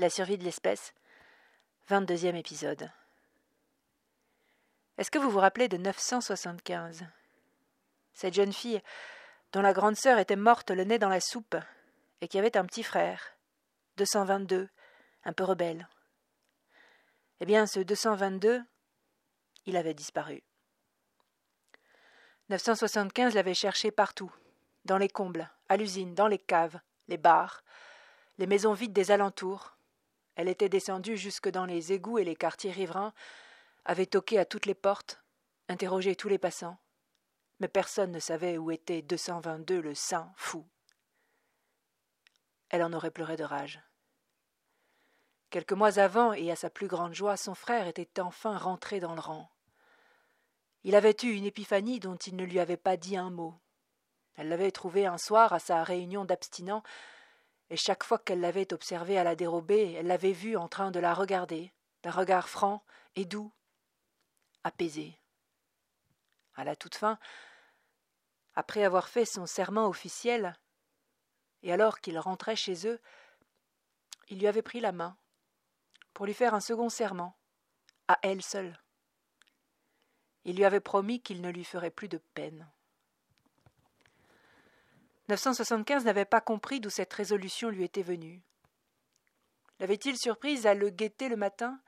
La survie de l'espèce. 22e épisode. Est-ce que vous vous rappelez de 975 Cette jeune fille, dont la grande sœur était morte le nez dans la soupe, et qui avait un petit frère, 222, un peu rebelle. Eh bien, ce 222, il avait disparu. 975 l'avait cherché partout, dans les combles, à l'usine, dans les caves, les bars, les maisons vides des alentours. Elle était descendue jusque dans les égouts et les quartiers riverains, avait toqué à toutes les portes, interrogé tous les passants. Mais personne ne savait où était 222 le saint fou. Elle en aurait pleuré de rage. Quelques mois avant, et à sa plus grande joie, son frère était enfin rentré dans le rang. Il avait eu une épiphanie dont il ne lui avait pas dit un mot. Elle l'avait trouvé un soir à sa réunion d'abstinents, et chaque fois qu'elle l'avait observé à la dérobée, elle l'avait vu en train de la regarder, d'un regard franc et doux, apaisé. À la toute fin, après avoir fait son serment officiel, et alors qu'il rentrait chez eux, il lui avait pris la main pour lui faire un second serment, à elle seule. Il lui avait promis qu'il ne lui ferait plus de peine. 975 n'avait pas compris d'où cette résolution lui était venue. L'avait-il surprise à le guetter le matin?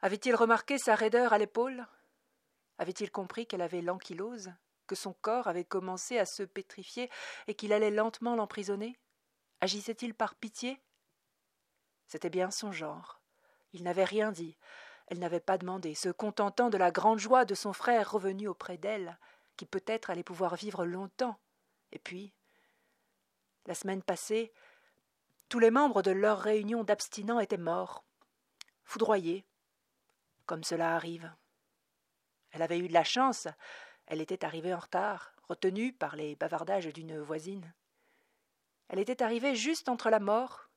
Avait-il remarqué sa raideur à l'épaule? Avait-il compris qu'elle avait l'ankylose, que son corps avait commencé à se pétrifier et qu'il allait lentement l'emprisonner? Agissait-il par pitié? C'était bien son genre. Il n'avait rien dit. Elle n'avait pas demandé, se contentant de la grande joie de son frère revenu auprès d'elle, qui peut-être allait pouvoir vivre longtemps et puis, la semaine passée, tous les membres de leur réunion d'abstinents étaient morts, foudroyés, comme cela arrive. Elle avait eu de la chance, elle était arrivée en retard, retenue par les bavardages d'une voisine. Elle était arrivée juste entre la mort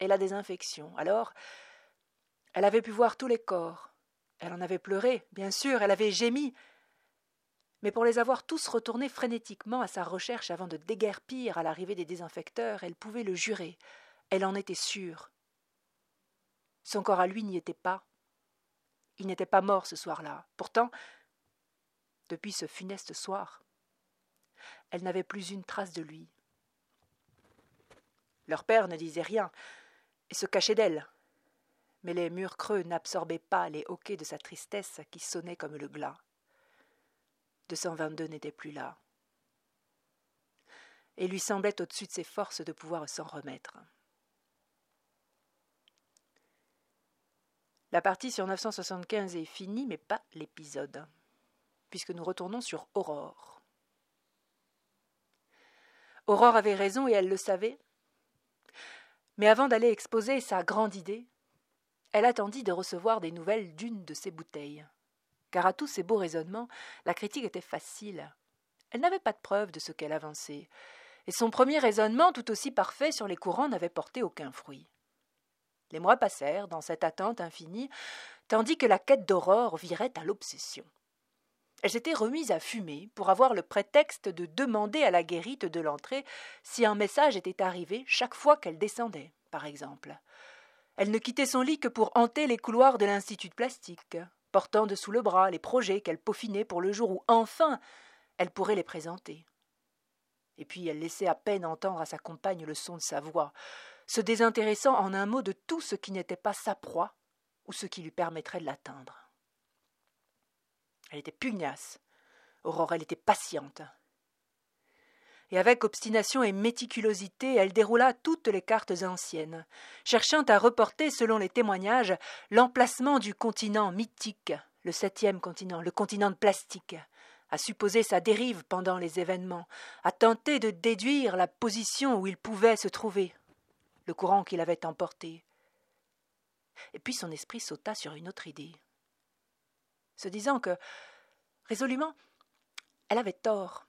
et la désinfection. Alors, elle avait pu voir tous les corps. Elle en avait pleuré, bien sûr, elle avait gémi, mais pour les avoir tous retournés frénétiquement à sa recherche avant de déguerpir à l'arrivée des désinfecteurs, elle pouvait le jurer, elle en était sûre. Son corps à lui n'y était pas. Il n'était pas mort ce soir-là. Pourtant, depuis ce funeste soir, elle n'avait plus une trace de lui. Leur père ne disait rien et se cachait d'elle, mais les murs creux n'absorbaient pas les hoquets de sa tristesse qui sonnaient comme le glas. 222 n'était plus là. Et lui semblait au-dessus de ses forces de pouvoir s'en remettre. La partie sur 975 est finie, mais pas l'épisode, puisque nous retournons sur Aurore. Aurore avait raison et elle le savait. Mais avant d'aller exposer sa grande idée, elle attendit de recevoir des nouvelles d'une de ses bouteilles car à tous ces beaux raisonnements, la critique était facile. Elle n'avait pas de preuve de ce qu'elle avançait, et son premier raisonnement, tout aussi parfait sur les courants, n'avait porté aucun fruit. Les mois passèrent dans cette attente infinie, tandis que la quête d'aurore virait à l'obsession. Elle s'était remise à fumer pour avoir le prétexte de demander à la guérite de l'entrée si un message était arrivé chaque fois qu'elle descendait, par exemple. Elle ne quittait son lit que pour hanter les couloirs de l'Institut de plastique, portant dessous le bras les projets qu'elle peaufinait pour le jour où enfin elle pourrait les présenter. Et puis elle laissait à peine entendre à sa compagne le son de sa voix, se désintéressant en un mot de tout ce qui n'était pas sa proie ou ce qui lui permettrait de l'atteindre. Elle était pugnace. Aurore, elle était patiente et avec obstination et méticulosité elle déroula toutes les cartes anciennes, cherchant à reporter, selon les témoignages, l'emplacement du continent mythique, le septième continent, le continent de plastique, à supposer sa dérive pendant les événements, à tenter de déduire la position où il pouvait se trouver, le courant qu'il avait emporté. Et puis son esprit sauta sur une autre idée, se disant que, résolument, elle avait tort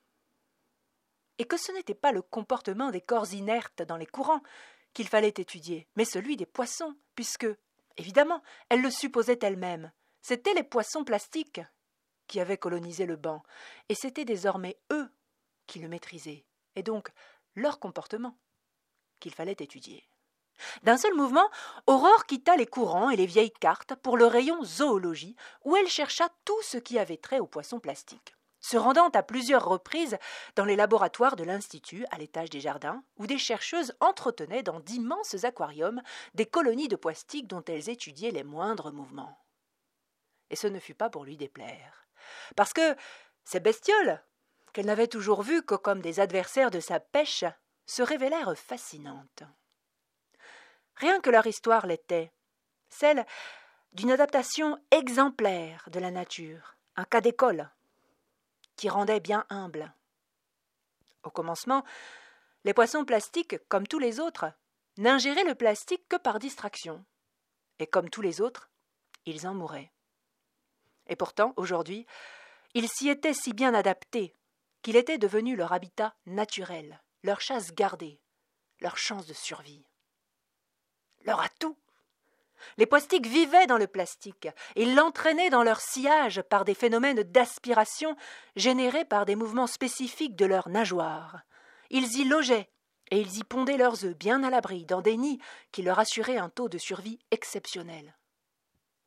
et que ce n'était pas le comportement des corps inertes dans les courants qu'il fallait étudier, mais celui des poissons, puisque, évidemment, elle le supposait elle-même, c'étaient les poissons plastiques qui avaient colonisé le banc, et c'était désormais eux qui le maîtrisaient, et donc leur comportement qu'il fallait étudier. D'un seul mouvement, Aurore quitta les courants et les vieilles cartes pour le rayon zoologie, où elle chercha tout ce qui avait trait aux poissons plastiques. Se rendant à plusieurs reprises dans les laboratoires de l'Institut, à l'étage des jardins, où des chercheuses entretenaient dans d'immenses aquariums des colonies de plastiques dont elles étudiaient les moindres mouvements. Et ce ne fut pas pour lui déplaire. Parce que ces bestioles, qu'elle n'avait toujours vues que comme des adversaires de sa pêche, se révélèrent fascinantes. Rien que leur histoire l'était, celle d'une adaptation exemplaire de la nature, un cas d'école, qui rendait bien humble. Au commencement, les poissons plastiques, comme tous les autres, n'ingéraient le plastique que par distraction, et comme tous les autres, ils en mouraient. Et pourtant, aujourd'hui, ils s'y étaient si bien adaptés qu'il était devenu leur habitat naturel, leur chasse gardée, leur chance de survie leur atout. Les plastiques vivaient dans le plastique et l'entraînaient dans leur sillage par des phénomènes d'aspiration générés par des mouvements spécifiques de leurs nageoires. Ils y logeaient et ils y pondaient leurs œufs bien à l'abri dans des nids qui leur assuraient un taux de survie exceptionnel.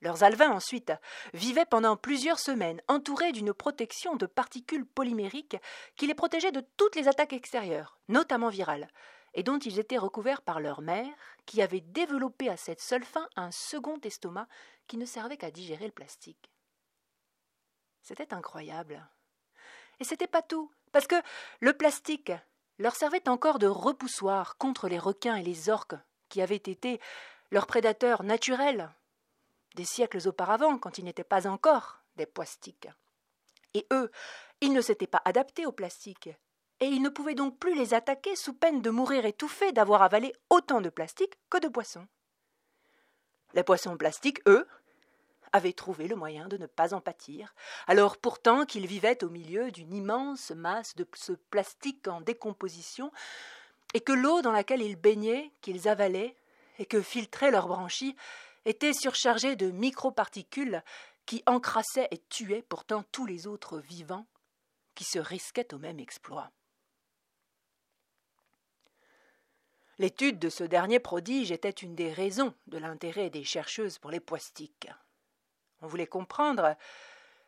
Leurs alevins, ensuite, vivaient pendant plusieurs semaines entourés d'une protection de particules polymériques qui les protégeaient de toutes les attaques extérieures, notamment virales, et dont ils étaient recouverts par leur mère, qui avait développé à cette seule fin un second estomac qui ne servait qu'à digérer le plastique. C'était incroyable. Et c'était pas tout, parce que le plastique leur servait encore de repoussoir contre les requins et les orques, qui avaient été leurs prédateurs naturels des siècles auparavant, quand ils n'étaient pas encore des plastiques. Et eux, ils ne s'étaient pas adaptés au plastique, et il ne pouvait donc plus les attaquer sous peine de mourir étouffés d'avoir avalé autant de plastique que de poissons. Les poissons plastiques, eux, avaient trouvé le moyen de ne pas en pâtir, alors pourtant qu'ils vivaient au milieu d'une immense masse de ce plastique en décomposition, et que l'eau dans laquelle ils baignaient, qu'ils avalaient, et que filtraient leurs branchies, était surchargée de microparticules qui encrassaient et tuaient pourtant tous les autres vivants qui se risquaient au même exploit. L'étude de ce dernier prodige était une des raisons de l'intérêt des chercheuses pour les poistiques. On voulait comprendre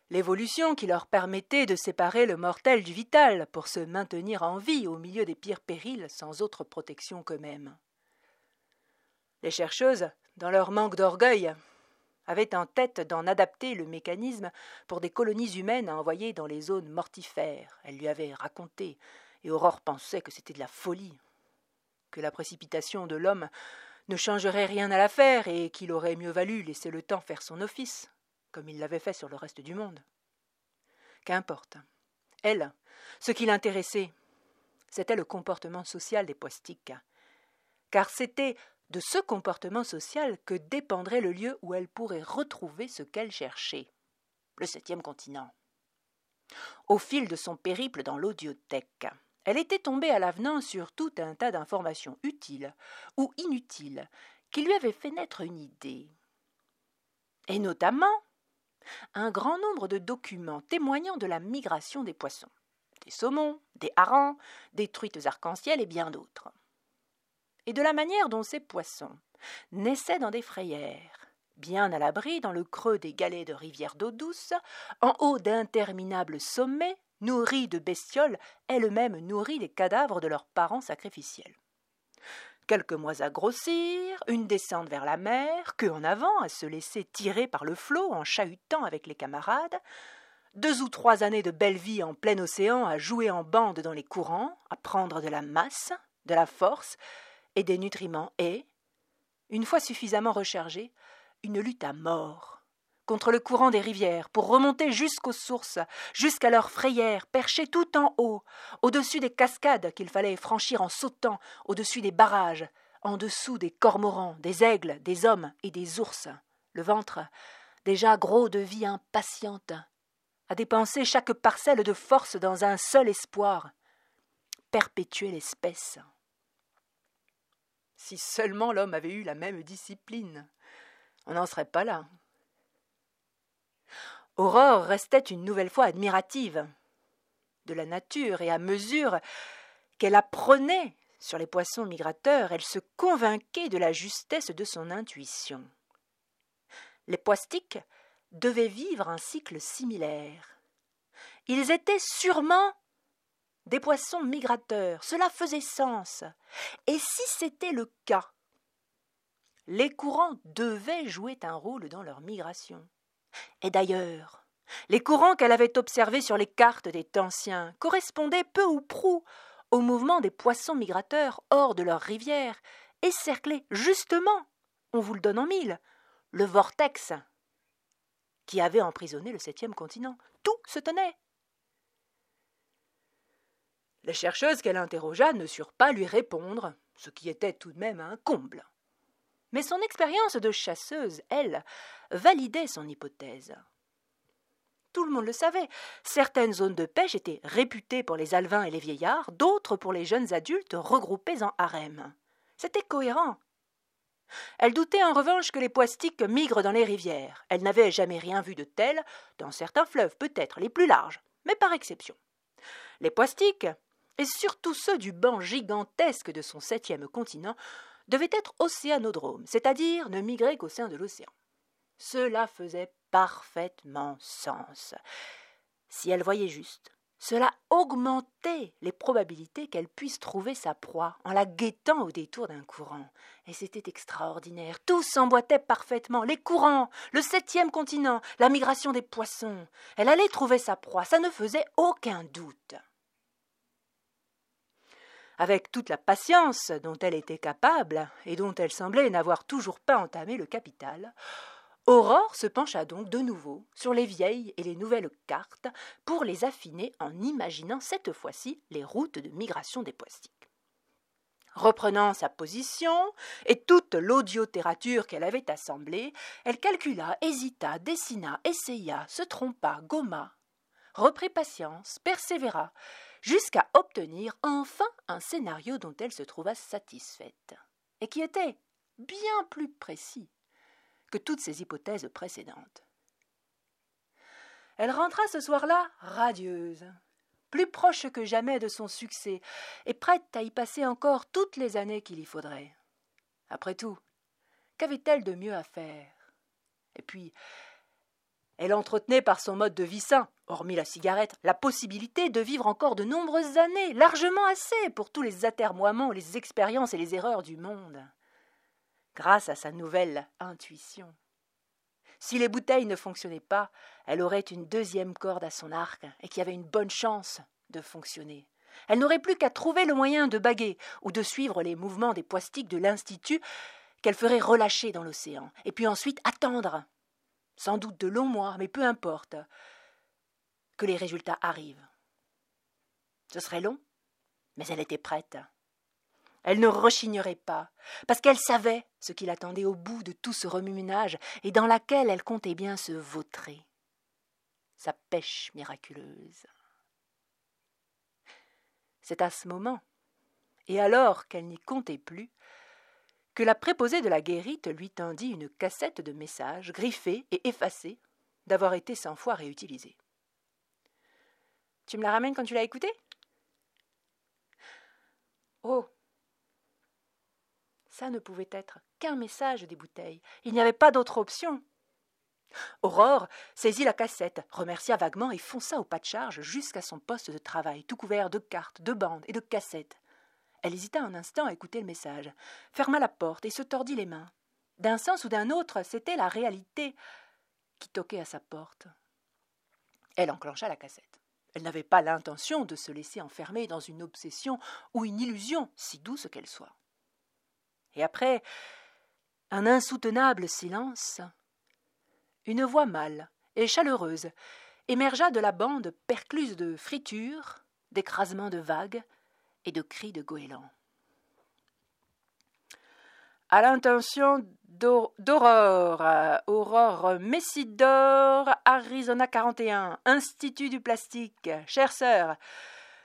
l'évolution qui leur permettait de séparer le mortel du vital pour se maintenir en vie au milieu des pires périls sans autre protection qu'eux-mêmes. Les chercheuses, dans leur manque d'orgueil, avaient en tête d'en adapter le mécanisme pour des colonies humaines à envoyer dans les zones mortifères. Elles lui avaient raconté, et Aurore pensait que c'était de la folie que la précipitation de l'homme ne changerait rien à l'affaire et qu'il aurait mieux valu laisser le temps faire son office, comme il l'avait fait sur le reste du monde. Qu'importe. Elle, ce qui l'intéressait, c'était le comportement social des poistiques, car c'était de ce comportement social que dépendrait le lieu où elle pourrait retrouver ce qu'elle cherchait, le septième continent. Au fil de son périple dans l'audiothèque, elle était tombée à l'avenant sur tout un tas d'informations utiles ou inutiles qui lui avaient fait naître une idée. Et notamment un grand nombre de documents témoignant de la migration des poissons, des saumons, des harengs, des truites arc-en-ciel et bien d'autres. Et de la manière dont ces poissons naissaient dans des frayères, bien à l'abri dans le creux des galets de rivières d'eau douce, en haut d'interminables sommets nourries de bestioles elles-mêmes nourries des cadavres de leurs parents sacrificiels. Quelques mois à grossir, une descente vers la mer, que en avant à se laisser tirer par le flot en chahutant avec les camarades, deux ou trois années de belle vie en plein océan à jouer en bande dans les courants, à prendre de la masse, de la force et des nutriments et, une fois suffisamment rechargés, une lutte à mort contre le courant des rivières, pour remonter jusqu'aux sources, jusqu'à leurs frayères, perchées tout en haut, au-dessus des cascades qu'il fallait franchir en sautant, au-dessus des barrages, en dessous des cormorans, des aigles, des hommes et des ours. Le ventre, déjà gros de vie impatiente, a dépensé chaque parcelle de force dans un seul espoir perpétuer l'espèce. Si seulement l'homme avait eu la même discipline, on n'en serait pas là. Aurore restait une nouvelle fois admirative de la nature et à mesure qu'elle apprenait sur les poissons migrateurs, elle se convainquait de la justesse de son intuition. Les poistiques devaient vivre un cycle similaire. Ils étaient sûrement des poissons migrateurs, cela faisait sens. Et si c'était le cas, les courants devaient jouer un rôle dans leur migration. Et d'ailleurs, les courants qu'elle avait observés sur les cartes des Tansiens correspondaient peu ou prou au mouvement des poissons migrateurs hors de leur rivière et cerclaient justement, on vous le donne en mille, le vortex qui avait emprisonné le septième continent. Tout se tenait. Les chercheuses qu'elle interrogea ne surent pas lui répondre, ce qui était tout de même un comble. Mais son expérience de chasseuse, elle, validait son hypothèse. Tout le monde le savait. Certaines zones de pêche étaient réputées pour les alevins et les vieillards, d'autres pour les jeunes adultes regroupés en harem. C'était cohérent. Elle doutait en revanche que les poistiques migrent dans les rivières. Elle n'avait jamais rien vu de tel, dans certains fleuves peut-être les plus larges, mais par exception. Les poistiques, et surtout ceux du banc gigantesque de son septième continent, devaient être océanodromes, c'est-à-dire ne migrer qu'au sein de l'océan. Cela faisait parfaitement sens. Si elle voyait juste, cela augmentait les probabilités qu'elle puisse trouver sa proie en la guettant au détour d'un courant. Et c'était extraordinaire. Tout s'emboîtait parfaitement. Les courants, le septième continent, la migration des poissons. Elle allait trouver sa proie, ça ne faisait aucun doute. Avec toute la patience dont elle était capable, et dont elle semblait n'avoir toujours pas entamé le capital, Aurore se pencha donc de nouveau sur les vieilles et les nouvelles cartes pour les affiner en imaginant cette fois-ci les routes de migration des poistiques. Reprenant sa position et toute l'audiotérature qu'elle avait assemblée, elle calcula, hésita, dessina, essaya, se trompa, gomma, reprit patience, persévéra, jusqu'à obtenir enfin un scénario dont elle se trouva satisfaite, et qui était bien plus précis que toutes ses hypothèses précédentes. Elle rentra ce soir-là radieuse, plus proche que jamais de son succès, et prête à y passer encore toutes les années qu'il y faudrait. Après tout, qu'avait-elle de mieux à faire? Et puis, elle entretenait par son mode de vie sain, hormis la cigarette, la possibilité de vivre encore de nombreuses années, largement assez pour tous les atermoiements, les expériences et les erreurs du monde grâce à sa nouvelle intuition. Si les bouteilles ne fonctionnaient pas, elle aurait une deuxième corde à son arc et qui avait une bonne chance de fonctionner. Elle n'aurait plus qu'à trouver le moyen de baguer ou de suivre les mouvements des poistiques de l'Institut qu'elle ferait relâcher dans l'océan, et puis ensuite attendre, sans doute de longs mois, mais peu importe, que les résultats arrivent. Ce serait long, mais elle était prête. Elle ne rechignerait pas, parce qu'elle savait ce qui l'attendait au bout de tout ce remue-ménage et dans laquelle elle comptait bien se vautrer. Sa pêche miraculeuse. C'est à ce moment, et alors qu'elle n'y comptait plus, que la préposée de la guérite lui tendit une cassette de messages griffée et effacée d'avoir été cent fois réutilisée. Tu me la ramènes quand tu l'as écoutée? Oh ça ne pouvait être qu'un message des bouteilles. Il n'y avait pas d'autre option. Aurore saisit la cassette, remercia vaguement et fonça au pas de charge jusqu'à son poste de travail, tout couvert de cartes, de bandes et de cassettes. Elle hésita un instant à écouter le message, ferma la porte et se tordit les mains. D'un sens ou d'un autre, c'était la réalité qui toquait à sa porte. Elle enclencha la cassette. Elle n'avait pas l'intention de se laisser enfermer dans une obsession ou une illusion, si douce qu'elle soit. Et après un insoutenable silence, une voix mâle et chaleureuse émergea de la bande percluse de fritures, d'écrasements de vagues de cris de goélands. À l'intention d'Aurore, Aurore Messidor, Arizona 41, Institut du plastique, chère sœur,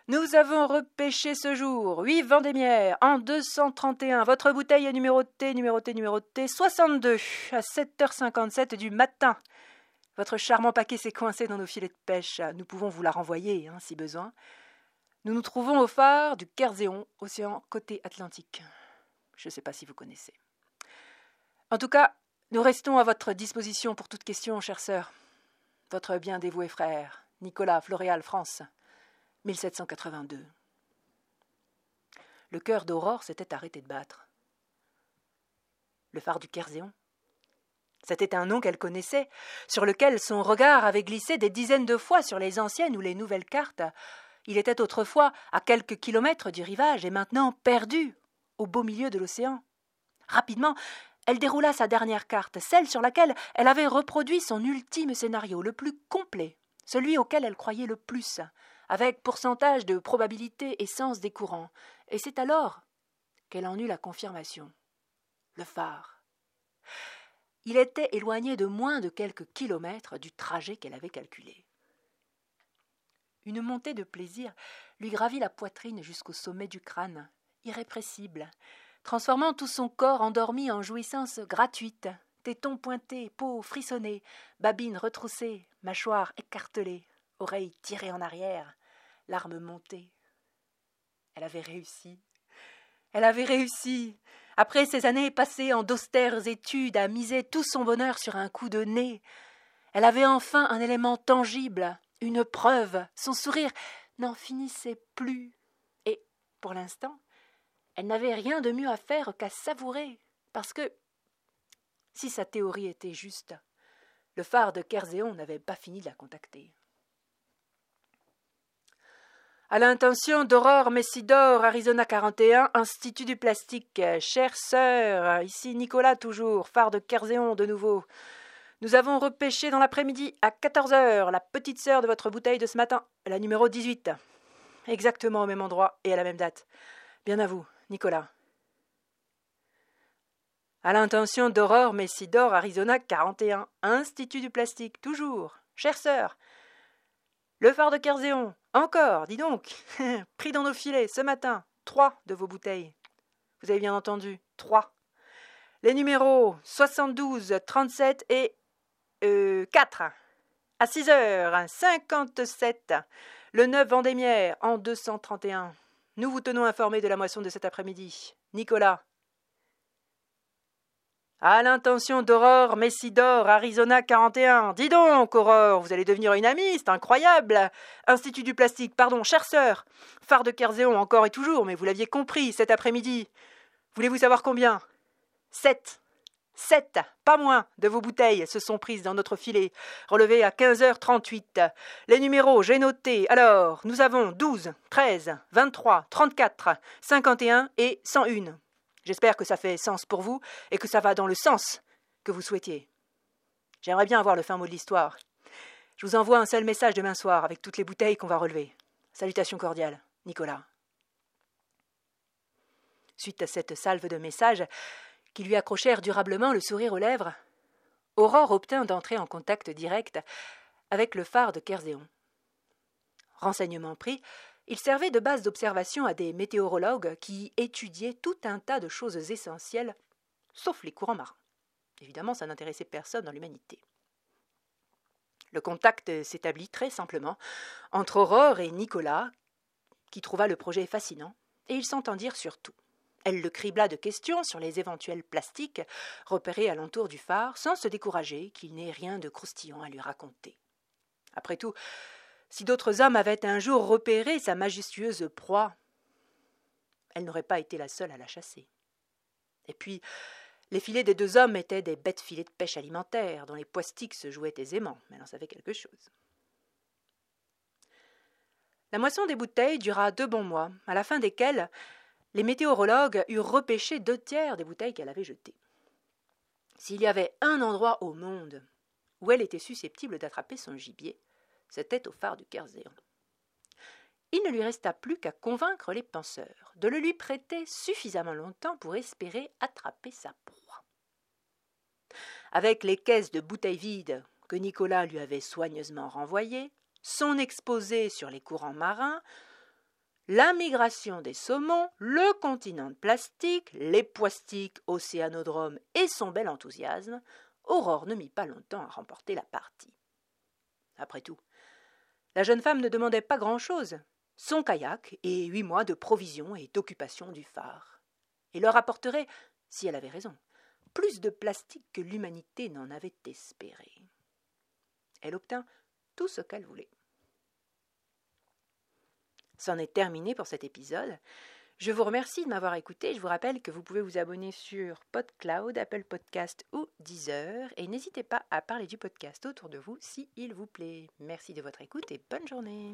nous avons repêché ce jour huit Vendémiaires en 231. Votre bouteille est numérotée, numérotée, numérotée 62 à 7h57 du matin. Votre charmant paquet s'est coincé dans nos filets de pêche. Nous pouvons vous la renvoyer, hein, si besoin. Nous nous trouvons au phare du Kerzéon, océan côté Atlantique. Je ne sais pas si vous connaissez. En tout cas, nous restons à votre disposition pour toute question, chère sœur. Votre bien dévoué frère, Nicolas Floréal, France, 1782. Le cœur d'Aurore s'était arrêté de battre. Le phare du Kerzéon C'était un nom qu'elle connaissait, sur lequel son regard avait glissé des dizaines de fois sur les anciennes ou les nouvelles cartes, il était autrefois à quelques kilomètres du rivage et maintenant perdu au beau milieu de l'océan. Rapidement, elle déroula sa dernière carte, celle sur laquelle elle avait reproduit son ultime scénario, le plus complet, celui auquel elle croyait le plus, avec pourcentage de probabilité et sens des courants. Et c'est alors qu'elle en eut la confirmation. Le phare. Il était éloigné de moins de quelques kilomètres du trajet qu'elle avait calculé. Une montée de plaisir lui gravit la poitrine jusqu'au sommet du crâne, irrépressible, transformant tout son corps endormi en jouissance gratuite, tétons pointés, peau frissonnée, babines retroussées, mâchoire écartelée, oreilles tirées en arrière, larmes montées. Elle avait réussi. Elle avait réussi. Après ces années passées en d'austères études à miser tout son bonheur sur un coup de nez, elle avait enfin un élément tangible, une preuve. Son sourire n'en finissait plus. Et, pour l'instant, elle n'avait rien de mieux à faire qu'à savourer, parce que, si sa théorie était juste, le phare de Kerzéon n'avait pas fini de la contacter. À l'intention d'Aurore Messidor, Arizona 41, Institut du plastique. Chère sœur, ici Nicolas toujours, phare de Kerzéon de nouveau. Nous avons repêché dans l'après-midi à 14 heures la petite sœur de votre bouteille de ce matin, la numéro 18. Exactement au même endroit et à la même date. Bien à vous, Nicolas. À l'intention d'Aurore Messidor, Arizona 41, Institut du plastique, toujours. Chère sœur. Le phare de Kerzéon, encore, dis donc. Pris dans nos filets ce matin, trois de vos bouteilles. Vous avez bien entendu, trois. Les numéros 72, 37 et 4. Euh, à 6 heures, 57. Le 9 Vendémiaire, en 231. Nous vous tenons informés de la moisson de cet après-midi. Nicolas. À l'intention d'Aurore Messidor, Arizona 41. Dis donc, Aurore, vous allez devenir une amie, c'est incroyable. Institut du plastique, pardon, chère sœur. Phare de Kerzéon, encore et toujours, mais vous l'aviez compris cet après-midi. Voulez-vous savoir combien? Sept. Sept, pas moins, de vos bouteilles se sont prises dans notre filet, relevées à 15h38. Les numéros, j'ai noté. Alors, nous avons 12, 13, 23, 34, 51 et 101. J'espère que ça fait sens pour vous et que ça va dans le sens que vous souhaitiez. J'aimerais bien avoir le fin mot de l'histoire. Je vous envoie un seul message demain soir avec toutes les bouteilles qu'on va relever. Salutations cordiales, Nicolas. Suite à cette salve de messages, qui lui accrochèrent durablement le sourire aux lèvres, Aurore obtint d'entrer en contact direct avec le phare de Kerzéon. Renseignement pris, il servait de base d'observation à des météorologues qui étudiaient tout un tas de choses essentielles, sauf les courants marins. Évidemment, ça n'intéressait personne dans l'humanité. Le contact s'établit très simplement entre Aurore et Nicolas, qui trouva le projet fascinant, et ils s'entendirent sur tout. Elle le cribla de questions sur les éventuels plastiques repérés alentour du phare, sans se décourager qu'il n'ait rien de croustillant à lui raconter. Après tout, si d'autres hommes avaient un jour repéré sa majestueuse proie, elle n'aurait pas été la seule à la chasser. Et puis, les filets des deux hommes étaient des bêtes filets de pêche alimentaire, dont les poistiques se jouaient aisément, mais elle en savait quelque chose. La moisson des bouteilles dura deux bons mois, à la fin desquels les météorologues eurent repêché deux tiers des bouteilles qu'elle avait jetées. S'il y avait un endroit au monde où elle était susceptible d'attraper son gibier, c'était au phare du Kerzéon. Il ne lui resta plus qu'à convaincre les penseurs de le lui prêter suffisamment longtemps pour espérer attraper sa proie. Avec les caisses de bouteilles vides que Nicolas lui avait soigneusement renvoyées, son exposé sur les courants marins, la migration des saumons, le continent de plastique, les poistiques, océanodromes et son bel enthousiasme, Aurore ne mit pas longtemps à remporter la partie. Après tout, la jeune femme ne demandait pas grand-chose, son kayak et huit mois de provisions et d'occupation du phare, et leur apporterait, si elle avait raison, plus de plastique que l'humanité n'en avait espéré. Elle obtint tout ce qu'elle voulait. C'en est terminé pour cet épisode. Je vous remercie de m'avoir écouté. Je vous rappelle que vous pouvez vous abonner sur PodCloud, Apple Podcast ou Deezer. Et n'hésitez pas à parler du podcast autour de vous si il vous plaît. Merci de votre écoute et bonne journée.